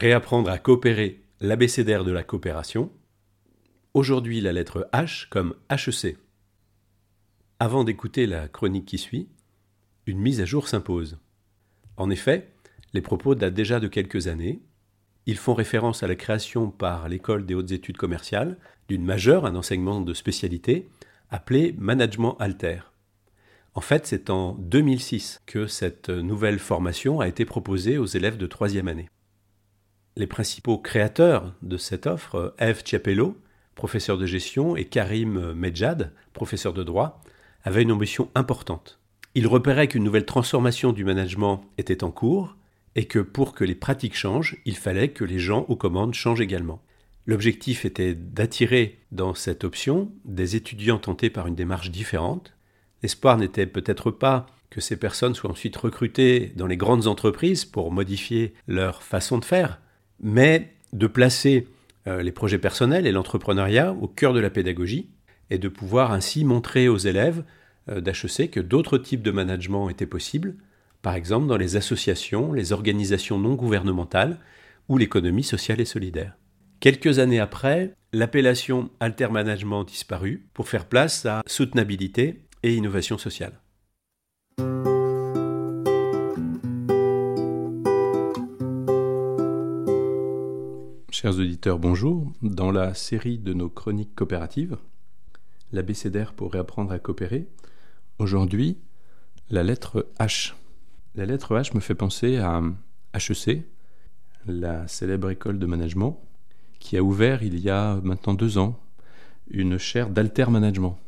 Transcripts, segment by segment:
Réapprendre à coopérer l'abécédaire de la coopération. Aujourd'hui la lettre H comme HEC. Avant d'écouter la chronique qui suit, une mise à jour s'impose. En effet, les propos datent déjà de quelques années. Ils font référence à la création par l'École des hautes études commerciales d'une majeure, un enseignement de spécialité, appelé Management Alter. En fait, c'est en 2006 que cette nouvelle formation a été proposée aux élèves de troisième année. Les principaux créateurs de cette offre, Eve Ciapello, professeur de gestion, et Karim Medjad, professeur de droit, avaient une ambition importante. Ils repéraient qu'une nouvelle transformation du management était en cours et que pour que les pratiques changent, il fallait que les gens aux commandes changent également. L'objectif était d'attirer dans cette option des étudiants tentés par une démarche différente. L'espoir n'était peut-être pas que ces personnes soient ensuite recrutées dans les grandes entreprises pour modifier leur façon de faire, mais de placer euh, les projets personnels et l'entrepreneuriat au cœur de la pédagogie et de pouvoir ainsi montrer aux élèves euh, d'HEC que d'autres types de management étaient possibles, par exemple dans les associations, les organisations non gouvernementales ou l'économie sociale et solidaire. Quelques années après, l'appellation Altermanagement disparut pour faire place à soutenabilité et innovation sociale. Chers auditeurs, bonjour. Dans la série de nos chroniques coopératives, l'abécédaire pour réapprendre à coopérer, aujourd'hui, la lettre H. La lettre H me fait penser à HEC, la célèbre école de management, qui a ouvert il y a maintenant deux ans une chaire d'alter management.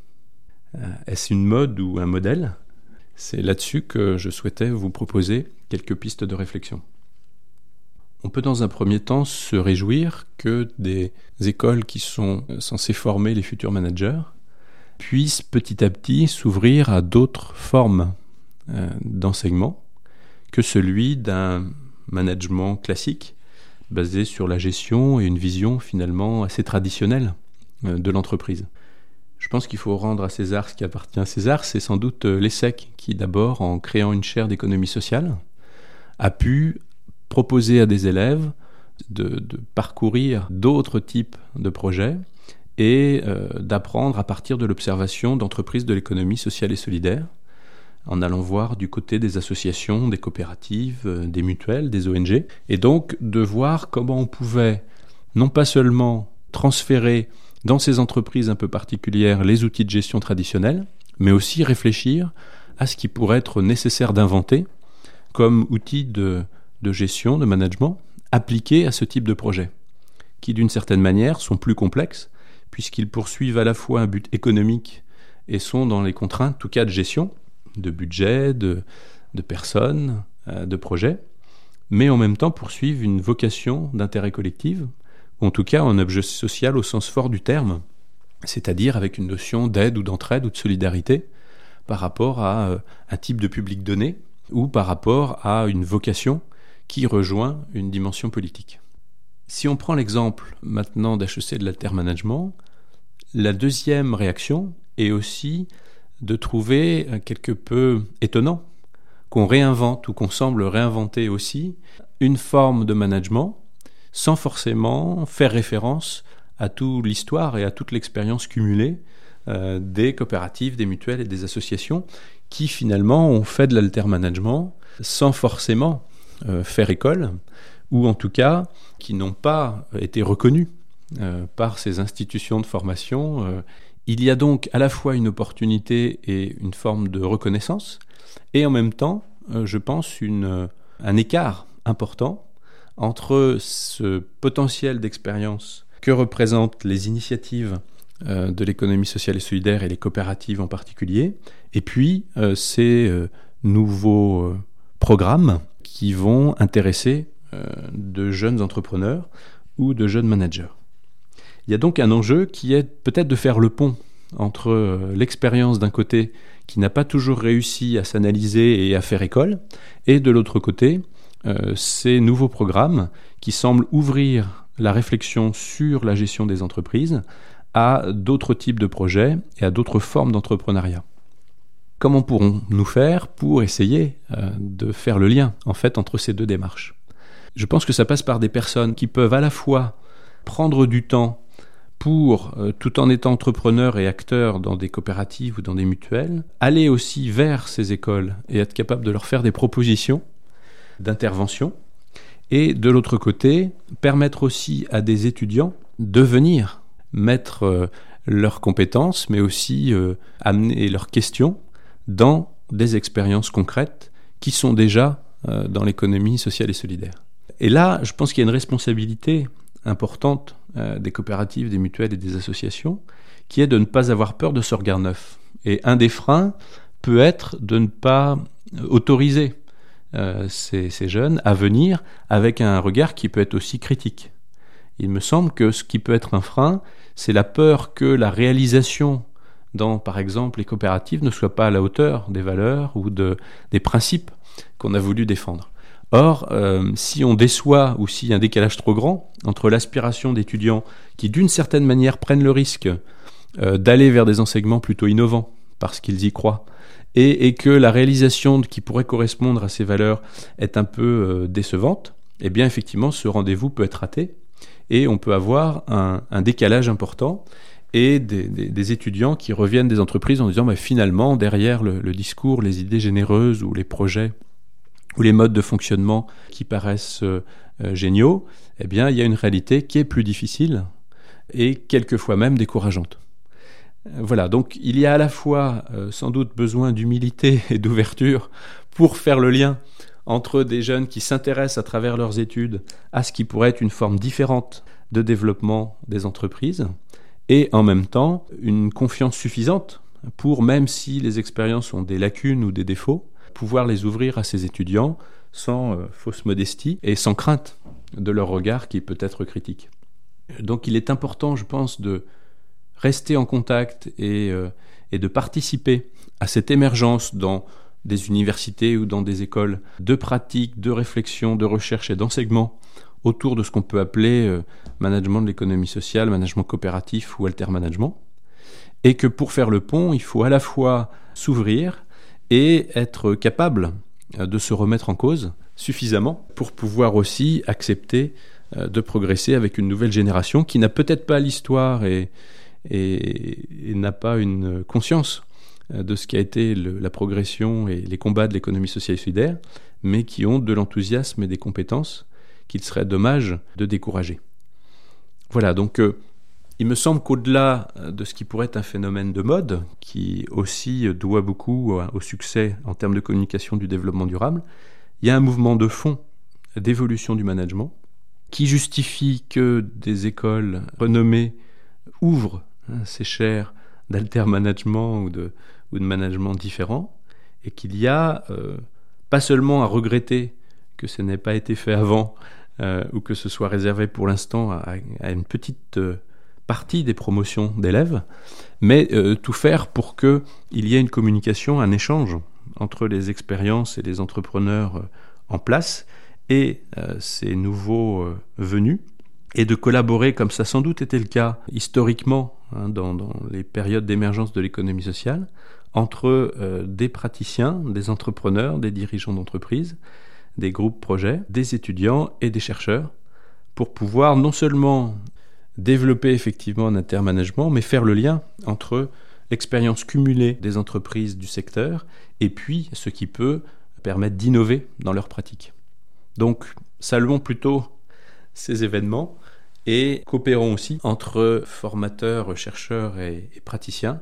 Euh, est-ce une mode ou un modèle? C'est là-dessus que je souhaitais vous proposer quelques pistes de réflexion. On peut dans un premier temps se réjouir que des écoles qui sont censées former les futurs managers puissent petit à petit s'ouvrir à d'autres formes euh, d'enseignement que celui d'un management classique basé sur la gestion et une vision finalement assez traditionnelle euh, de l'entreprise. Je pense qu'il faut rendre à César ce qui appartient à César. C'est sans doute euh, l'ESSEC qui, d'abord, en créant une chaire d'économie sociale, a pu proposer à des élèves de, parcourir d'autres types de projets et euh, d'apprendre à partir de l'observation d'entreprises de l'économie sociale et solidaire, en allant voir du côté des associations, des coopératives, euh, des mutuelles, des ONG, et donc de voir comment on pouvait non pas seulement transférer dans ces entreprises un peu particulières les outils de gestion traditionnels, mais aussi réfléchir à ce qui pourrait être nécessaire d'inventer comme outil de de gestion, de management, appliqués à ce type de projet, qui d'une certaine manière sont plus complexes, puisqu'ils poursuivent à la fois un but économique et sont dans les contraintes, tout cas de gestion, de budget, de, de personnes, euh, de projets, mais en même temps poursuivent une vocation d'intérêt collectif, ou en tout cas un objet social au sens fort du terme, c'est-à-dire avec une notion d'aide ou d'entraide ou de solidarité par rapport à euh, un type de public donné ou par rapport à une vocation qui rejoint une dimension politique. Si on prend l'exemple maintenant d'HEC de l'altermanagement, la deuxième réaction est aussi de trouver quelque peu étonnant qu'on réinvente ou qu'on semble réinventer aussi une forme de management sans forcément faire référence à toute l'histoire et à toute l'expérience cumulée euh, des coopératives, des mutuelles et des associations qui finalement ont fait de l'altermanagement sans forcément euh, faire école, ou en tout cas qui n'ont pas été reconnus euh, par ces institutions de formation. Euh. il y a donc à la fois une opportunité et une forme de reconnaissance, et en même temps, je pense, une, un écart important entre ce potentiel d'expérience que représentent les initiatives de l'économie sociale et solidaire et les coopératives en particulier, et puis ces nouveaux programmes qui vont intéresser de jeunes entrepreneurs ou de jeunes managers. Il y a donc un enjeu qui est peut-être de faire le pont entre l'expérience d'un côté qui n'a pas toujours réussi à s'analyser et à faire école, et de l'autre côté, ces nouveaux programmes qui semblent ouvrir la réflexion sur la gestion des entreprises à d'autres types de projets et à d'autres formes d'entrepreneuriat. Comment pourrons-nous faire pour essayer euh, de faire le lien en fait entre ces deux démarches? Je pense que ça passe par des personnes qui peuvent à la fois prendre du temps pour, euh, tout en étant entrepreneurs et acteurs dans des coopératives ou dans des mutuelles, aller aussi vers ces écoles et être capable de leur faire des propositions d'intervention, et de l'autre côté, permettre aussi à des étudiants de venir mettre euh, leurs compétences, mais aussi amener leurs questions dans des expériences concrètes qui sont déjà euh, dans l'économie sociale et solidaire. Et là, je pense qu'il y a une responsabilité importante des coopératives, des mutuelles et des associations, qui est de ne pas avoir peur de ce regard neuf. Et un des freins peut être de ne pas autoriser ces, ces, jeunes à venir avec un regard qui peut être aussi critique. Il me semble que ce qui peut être un frein, c'est la peur que la réalisation dans, par exemple, les coopératives ne soit pas à la hauteur des valeurs ou de, des principes qu'on a voulu défendre. Or, euh, si on déçoit ou s'il un décalage trop grand entre l'aspiration d'étudiants qui, d'une certaine manière, prennent le risque euh, d'aller vers des enseignements plutôt innovants parce qu'ils y croient, et, et, que la réalisation qui pourrait correspondre à ces valeurs est un peu euh, décevante, eh bien, effectivement, ce rendez-vous peut être raté et on peut avoir un, décalage important et des, étudiants qui reviennent des entreprises en disant finalement derrière le, discours, les idées généreuses ou les projets ou les modes de fonctionnement qui paraissent euh, géniaux, eh bien il y a une réalité qui est plus difficile et quelquefois même décourageante. Voilà, donc il y a à la fois euh, sans doute besoin d'humilité et d'ouverture pour faire le lien entre des jeunes qui s'intéressent à travers leurs études à ce qui pourrait être une forme différente de développement des entreprises, et en même temps une confiance suffisante pour, même si les expériences ont des lacunes ou des défauts, pouvoir les ouvrir à ces étudiants sans euh, fausse modestie et sans crainte de leur regard qui peut être critique. Donc il est important, je pense, de rester en contact et, euh, et de participer à cette émergence dans des universités ou dans des écoles de pratique, de réflexion, de recherche et d'enseignement autour de ce qu'on peut appeler euh, management de l'économie sociale, management coopératif ou alter-management. Et que pour faire le pont, il faut à la fois s'ouvrir et être capable euh, de se remettre en cause suffisamment pour pouvoir aussi accepter euh, de progresser avec une nouvelle génération qui n'a peut-être pas l'histoire et, n'a pas une conscience de ce qui a été la progression et les combats de l'économie sociale et solidaire, mais qui ont de l'enthousiasme et des compétences qu'il serait dommage de décourager. Voilà, donc euh, il me semble qu'au-delà de ce qui pourrait être un phénomène de mode, qui aussi doit beaucoup au succès en termes de communication du développement durable, il y a un mouvement de fond d'évolution du management qui justifie que des écoles renommées ouvrent hein, ces chaires d'alter management ou de, ou de management différents, et qu'il y a euh, pas seulement à regretter que ce n'ait pas été fait avant, euh, ou que ce soit réservé pour l'instant à, une petite euh, partie des promotions d'élèves, mais tout faire pour qu'il y ait une communication, un échange entre les expériences et les entrepreneurs en place et ces nouveaux venus, et de collaborer, comme ça sans doute était le cas historiquement hein, dans, dans, les périodes d'émergence de l'économie sociale, entre euh, des praticiens, des entrepreneurs, des dirigeants d'entreprise, des groupes projets, des étudiants et des chercheurs, pour pouvoir non seulement développer effectivement un intermanagement, mais faire le lien entre l'expérience cumulée des entreprises du secteur et puis ce qui peut permettre d'innover dans leurs pratiques. Donc, saluons plutôt ces événements et coopérons aussi entre formateurs, chercheurs et praticiens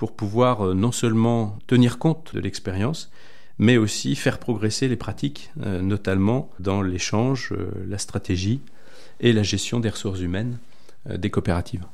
pour pouvoir euh, non seulement tenir compte de l'expérience, mais aussi faire progresser les pratiques, euh, notamment dans l'échange, euh, la stratégie et la gestion des ressources humaines des coopératives.